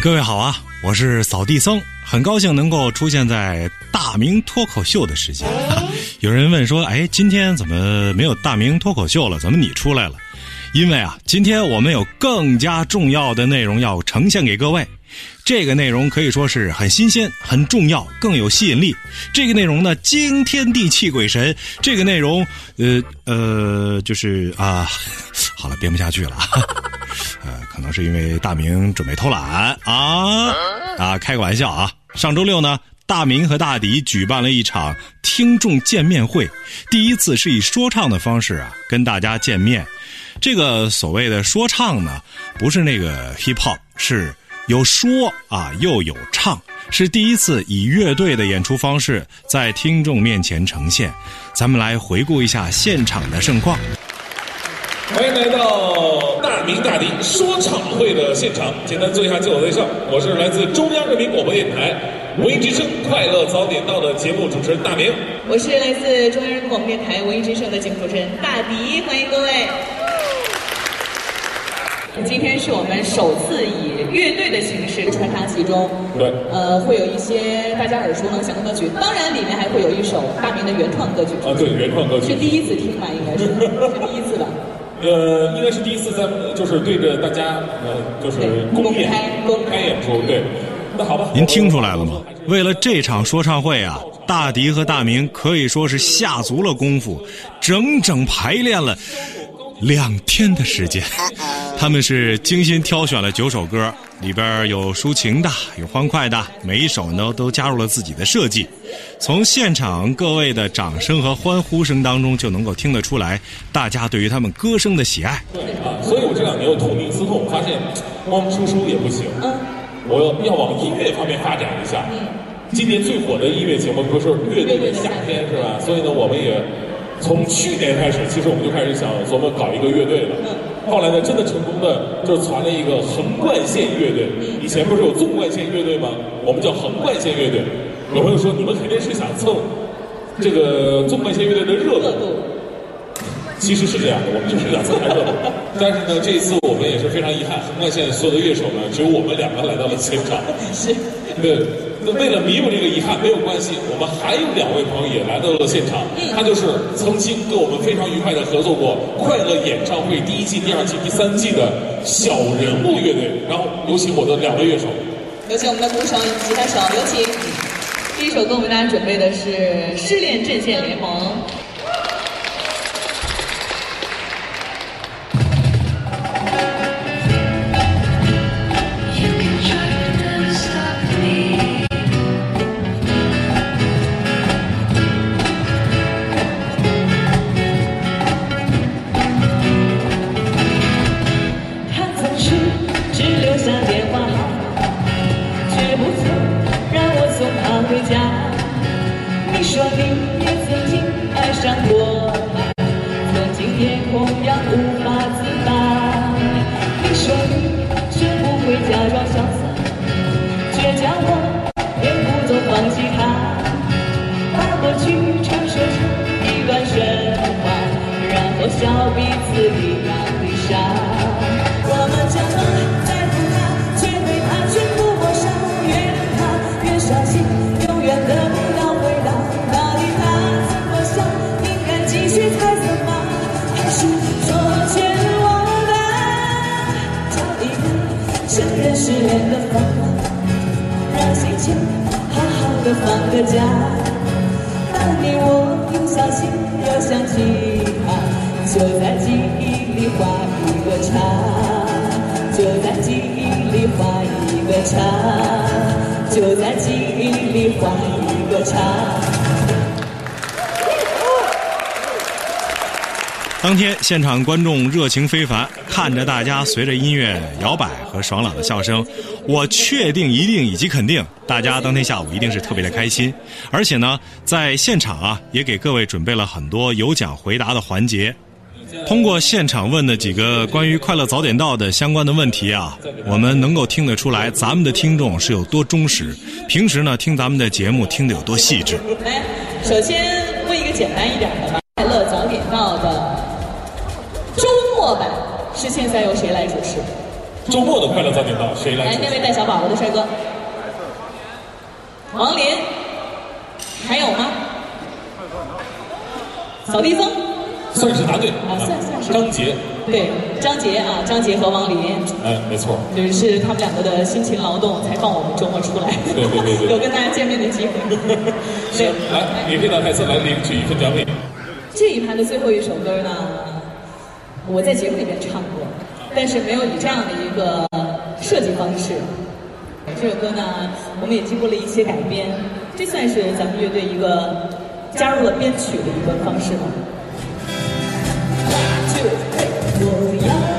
各位好啊，我是扫地僧，很高兴能够出现在大明脱口秀的时间。有人问说，哎，今天怎么没有大明脱口秀了？怎么你出来了？因为啊，今天我们有更加重要的内容要呈现给各位。这个内容可以说是很新鲜、很重要、更有吸引力。这个内容呢，惊天地泣鬼神。这个内容，呃呃，就是啊，好了，编不下去了。呃，可能是因为大明准备偷懒啊啊，开个玩笑啊。上周六呢，大明和大迪举办了一场听众见面会，第一次是以说唱的方式啊跟大家见面。这个所谓的说唱呢，不是那个 hip hop，是。有说啊，又有唱，是第一次以乐队的演出方式在听众面前呈现。咱们来回顾一下现场的盛况。欢迎来到大明大迪说唱会的现场。简单做一下自我介绍，我是来自中央人民广播电台文艺之声《快乐早点到》的节目主持人大明。我是来自中央人民广播电台文艺之声的节目主持人大迪，欢迎各位。今天是我们首次以乐队的形式穿插其中，对，呃，会有一些大家耳熟能详的歌曲，当然里面还会有一首大明的原创歌曲。啊，对，原创歌曲是第一次听吧？应该是是第一次吧？呃，应该是第一次在就是对着大家呃就是公演公开演出，对。那好吧，您听出来了吗？为了这场说唱会啊，大迪和大明可以说是下足了功夫，整整排练了。两天的时间，他们是精心挑选了九首歌，里边有抒情的，有欢快的，每一首呢都加入了自己的设计。从现场各位的掌声和欢呼声当中，就能够听得出来，大家对于他们歌声的喜爱。对啊，所以我这两年又痛定思痛，发现光出书也不行，我要要往音乐方面发展一下。今年最火的音乐节目不是《乐队的夏天》是吧？所以呢，我们也。从去年开始，其实我们就开始想琢磨搞一个乐队了。后来呢，真的成功的就传了一个横贯线乐队。以前不是有纵贯线乐队吗？我们叫横贯线乐队。有朋友说，你们肯定是想蹭这个纵贯线乐队的热度。其实是这样的，我们就是想蹭热度。但是呢，这一次我们也是非常遗憾，横贯线所有的乐手呢，只有我们两个来到了现场。是。对。为了弥补这个遗憾，没有关系，我们还有两位朋友也来到了现场。他就是曾经跟我们非常愉快的合作过《快乐演唱会》第一季、第二季、第三季的小人物乐队。然后有请我的两位乐手，有请我们的鼓手以及吉他手，有请。第一首歌我们大家准备的是《失恋阵线联盟》。找彼此的让的傻。我们这么在乎他，却被他全部陌生。越疼他，越伤心，永远得不到回答。到底他怎么想？应该继续猜测吗？还是说全忘吧？找一个承认失恋的方法，让心情好好的放个假。当你我又伤心又想起他。就在记忆里画一个叉，就在记忆里画一个叉，就在记忆里画一个叉。当天现场观众热情非凡，看着大家随着音乐摇摆和爽朗的笑声，我确定、一定以及肯定，大家当天下午一定是特别的开心。而且呢，在现场啊，也给各位准备了很多有奖回答的环节。通过现场问的几个关于《快乐早点到》的相关的问题啊，我们能够听得出来，咱们的听众是有多忠实，平时呢听咱们的节目听得有多细致。来，首先问一个简单一点的吧，《快乐早点到》的周末版。是现在由谁来主持？周末的快乐早点到，谁来？来，那位带小宝宝的帅哥，王林，还有吗？扫地僧，算是答对啊，算算是张杰，对，张杰啊，张杰和王林，哎，没错，就是他们两个的辛勤劳动才放我们周末出来，对对对对有跟大家见面的机会。对，来，你可以到台词来领取一份奖品。这一盘的最后一首歌呢，我在节目里面唱过，但是没有以这样的一个设计方式。这首歌呢，我们也经过了一些改编，这算是咱们乐队一个加入了编曲的一个方式吗？我要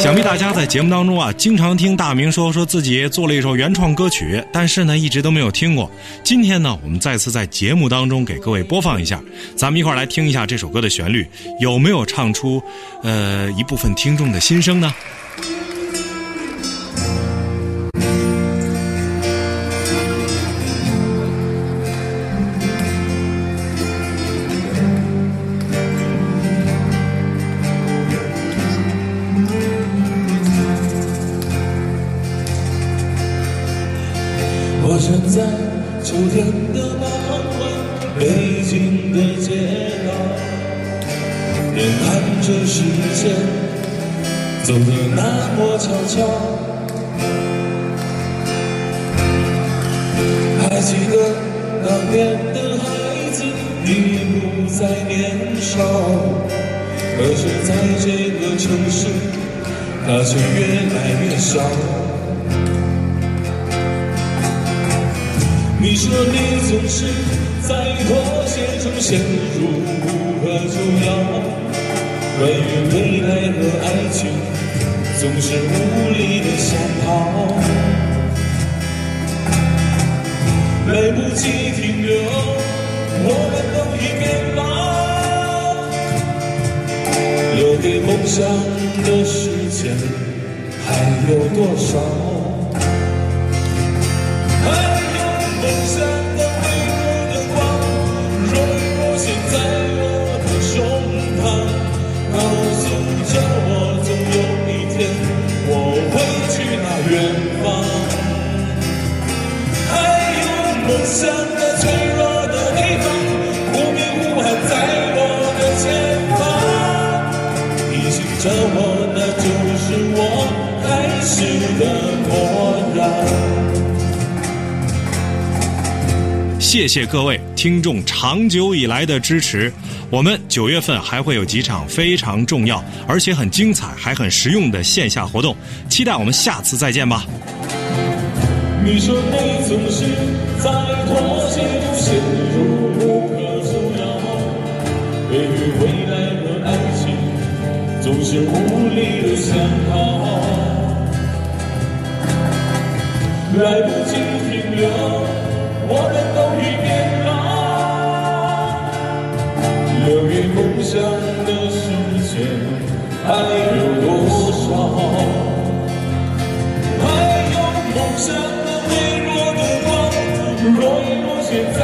想必大家在节目当中啊，经常听大明说说自己做了一首原创歌曲，但是呢，一直都没有听过。今天呢，我们再次在节目当中给各位播放一下，咱们一块来听一下这首歌的旋律，有没有唱出呃一部分听众的心声呢？走得那么悄悄。还记得当年的孩子已不再年少，可是在这个城市，他却越来越少。你说你总是在妥协中陷入无可救药，关于未来和爱情总是无力的想逃，来不及停留，我们都已变老，留给梦想的时间还有多少？还有梦想提醒着我，那就是我开始的模样。谢谢各位听众长久以来的支持。我们九月份还会有几场非常重要，而且很精彩，还很实用的线下活动，期待我们下次再见吧。你说你总是在妥协中陷入无可救药。对于未来的，总是无力的想逃。来不及停留，我们都已变老。留给梦想的时间还有多少？还有梦想的微弱的光，若隐若现在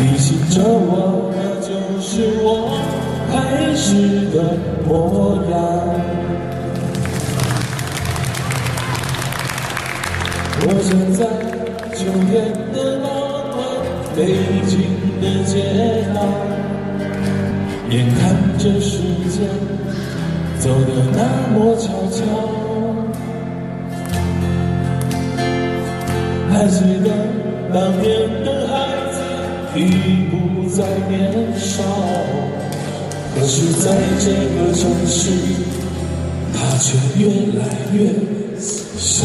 提醒着我，那就是我开始的模样。我站在秋天的傍晚，北京的街道，眼看着时间走得那么悄悄。还记得当年已不再年少，可是在这个城市，他却越来越小。